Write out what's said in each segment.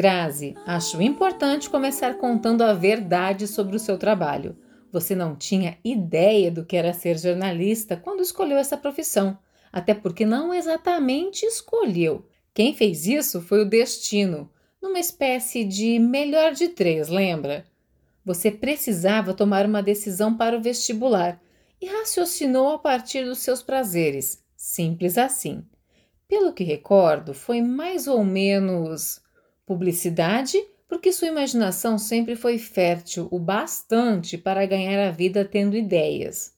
Grazi, acho importante começar contando a verdade sobre o seu trabalho. Você não tinha ideia do que era ser jornalista quando escolheu essa profissão, até porque não exatamente escolheu. Quem fez isso foi o destino, numa espécie de melhor de três, lembra? Você precisava tomar uma decisão para o vestibular e raciocinou a partir dos seus prazeres. Simples assim. Pelo que recordo, foi mais ou menos publicidade, porque sua imaginação sempre foi fértil o bastante para ganhar a vida tendo ideias.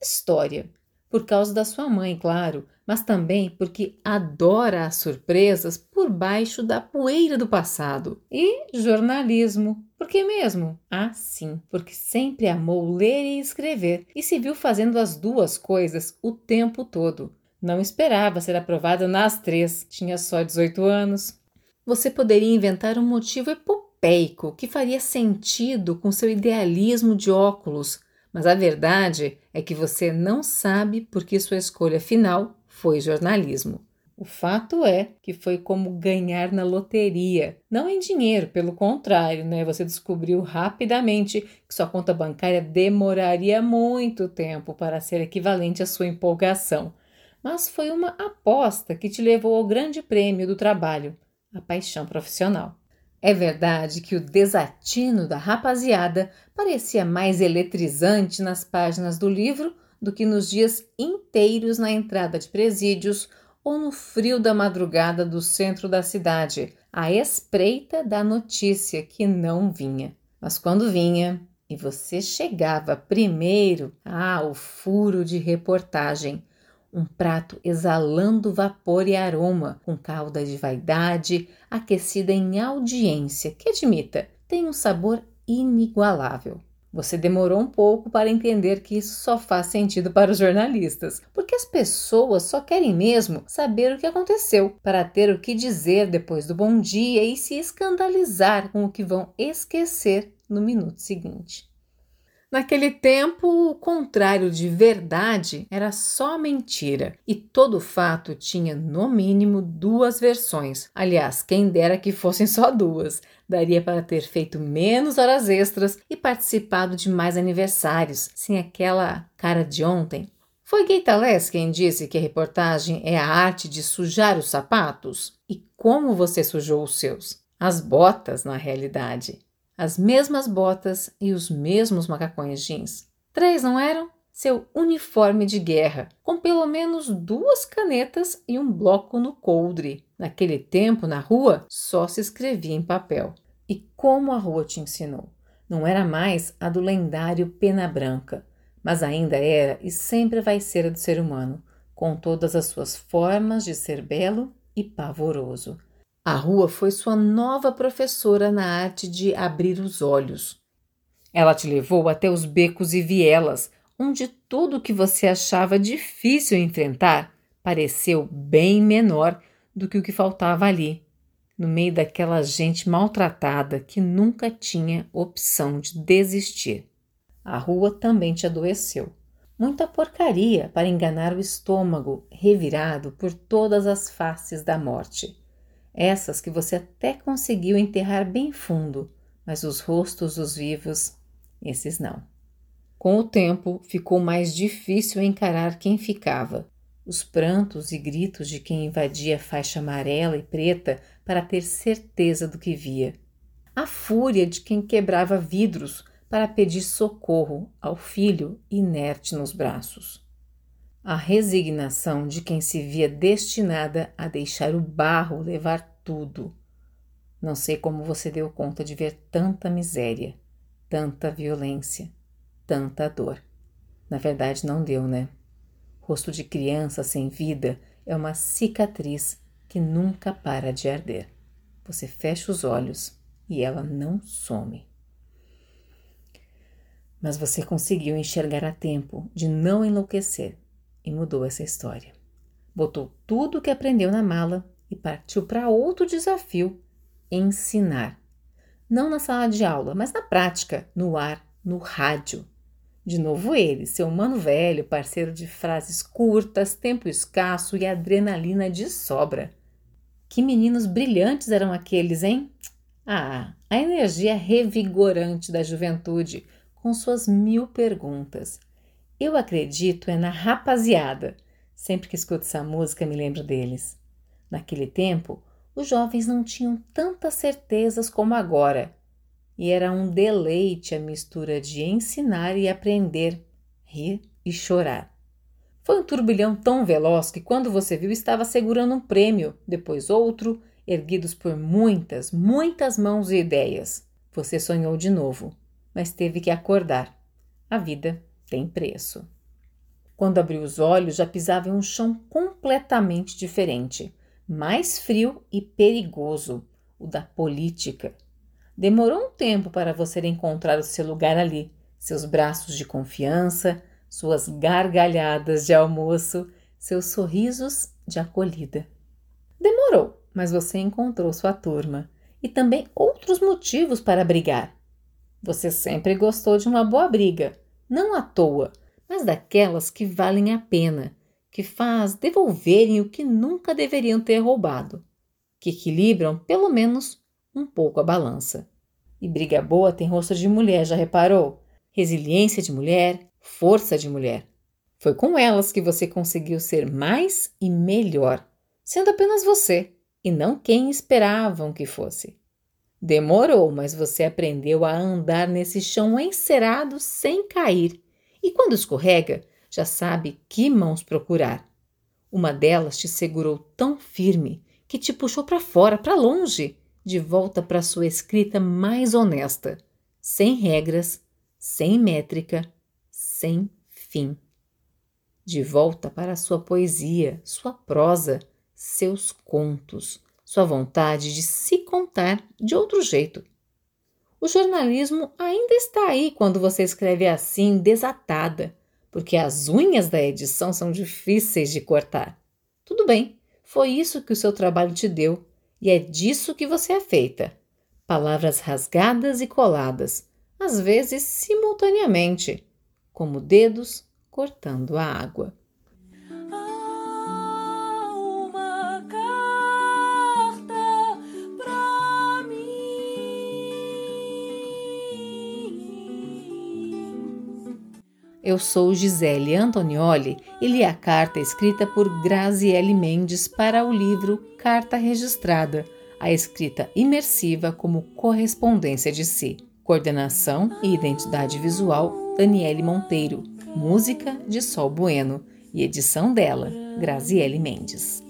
História, por causa da sua mãe, claro, mas também porque adora as surpresas por baixo da poeira do passado. E jornalismo, por que mesmo? Ah, sim, porque sempre amou ler e escrever e se viu fazendo as duas coisas o tempo todo. Não esperava ser aprovada nas três, tinha só 18 anos. Você poderia inventar um motivo epopeico que faria sentido com seu idealismo de óculos, mas a verdade é que você não sabe porque sua escolha final foi jornalismo. O fato é que foi como ganhar na loteria, não em dinheiro, pelo contrário, né? Você descobriu rapidamente que sua conta bancária demoraria muito tempo para ser equivalente à sua empolgação. Mas foi uma aposta que te levou ao grande prêmio do trabalho, a paixão profissional. É verdade que o desatino da rapaziada parecia mais eletrizante nas páginas do livro do que nos dias inteiros na entrada de presídios ou no frio da madrugada do centro da cidade, à espreita da notícia que não vinha. Mas quando vinha e você chegava primeiro, ah, o furo de reportagem, um prato exalando vapor e aroma, com calda de vaidade, aquecida em audiência, que admita, tem um sabor inigualável. Você demorou um pouco para entender que isso só faz sentido para os jornalistas, porque as pessoas só querem mesmo saber o que aconteceu, para ter o que dizer depois do bom dia e se escandalizar com o que vão esquecer no minuto seguinte. Naquele tempo, o contrário de verdade era só mentira, e todo fato tinha no mínimo duas versões. Aliás, quem dera que fossem só duas. Daria para ter feito menos horas extras e participado de mais aniversários, sem aquela cara de ontem. Foi Gaitales quem disse que a reportagem é a arte de sujar os sapatos? E como você sujou os seus? As botas, na realidade as mesmas botas e os mesmos macacões jeans. Três, não eram? Seu uniforme de guerra, com pelo menos duas canetas e um bloco no coldre. Naquele tempo, na rua, só se escrevia em papel. E como a rua te ensinou? Não era mais a do lendário Pena Branca, mas ainda era e sempre vai ser a do ser humano, com todas as suas formas de ser belo e pavoroso. A rua foi sua nova professora na arte de abrir os olhos. Ela te levou até os becos e vielas, onde tudo que você achava difícil enfrentar pareceu bem menor do que o que faltava ali, no meio daquela gente maltratada que nunca tinha opção de desistir. A rua também te adoeceu. Muita porcaria para enganar o estômago, revirado por todas as faces da morte. Essas que você até conseguiu enterrar bem fundo, mas os rostos dos vivos, esses não. Com o tempo, ficou mais difícil encarar quem ficava. Os prantos e gritos de quem invadia a faixa amarela e preta para ter certeza do que via. A fúria de quem quebrava vidros para pedir socorro ao filho inerte nos braços a resignação de quem se via destinada a deixar o barro levar tudo. Não sei como você deu conta de ver tanta miséria, tanta violência, tanta dor. Na verdade, não deu, né? Rosto de criança sem vida é uma cicatriz que nunca para de arder. Você fecha os olhos e ela não some. Mas você conseguiu enxergar a tempo de não enlouquecer e mudou essa história. Botou tudo o que aprendeu na mala e partiu para outro desafio: ensinar. Não na sala de aula, mas na prática, no ar, no rádio. De novo ele, seu mano velho, parceiro de frases curtas, tempo escasso e adrenalina de sobra. Que meninos brilhantes eram aqueles, hein? Ah, a energia revigorante da juventude, com suas mil perguntas. Eu acredito é na rapaziada. Sempre que escuto essa música, me lembro deles. Naquele tempo, os jovens não tinham tantas certezas como agora, e era um deleite a mistura de ensinar e aprender, rir e chorar. Foi um turbilhão tão veloz que quando você viu estava segurando um prêmio, depois outro, erguidos por muitas, muitas mãos e ideias. Você sonhou de novo, mas teve que acordar. A vida tem preço. Quando abriu os olhos, já pisava em um chão completamente diferente mais frio e perigoso, o da política. Demorou um tempo para você encontrar o seu lugar ali, seus braços de confiança, suas gargalhadas de almoço, seus sorrisos de acolhida. Demorou, mas você encontrou sua turma e também outros motivos para brigar. Você sempre gostou de uma boa briga, não à toa, mas daquelas que valem a pena que faz devolverem o que nunca deveriam ter roubado, que equilibram pelo menos um pouco a balança. E briga boa tem rosto de mulher, já reparou? Resiliência de mulher, força de mulher. Foi com elas que você conseguiu ser mais e melhor, sendo apenas você e não quem esperavam que fosse. Demorou, mas você aprendeu a andar nesse chão encerado sem cair. E quando escorrega, já sabe que mãos procurar. Uma delas te segurou tão firme que te puxou para fora, para longe, de volta para sua escrita mais honesta, sem regras, sem métrica, sem fim. De volta para sua poesia, sua prosa, seus contos, sua vontade de se contar de outro jeito. O jornalismo ainda está aí quando você escreve assim, desatada, porque as unhas da edição são difíceis de cortar. Tudo bem, foi isso que o seu trabalho te deu e é disso que você é feita. Palavras rasgadas e coladas, às vezes simultaneamente, como dedos cortando a água. Eu sou Gisele Antonioli e li a carta escrita por Graziele Mendes para o livro Carta Registrada, a escrita imersiva como correspondência de si. Coordenação e identidade visual Daniele Monteiro. Música de Sol Bueno e edição dela, Graziele Mendes.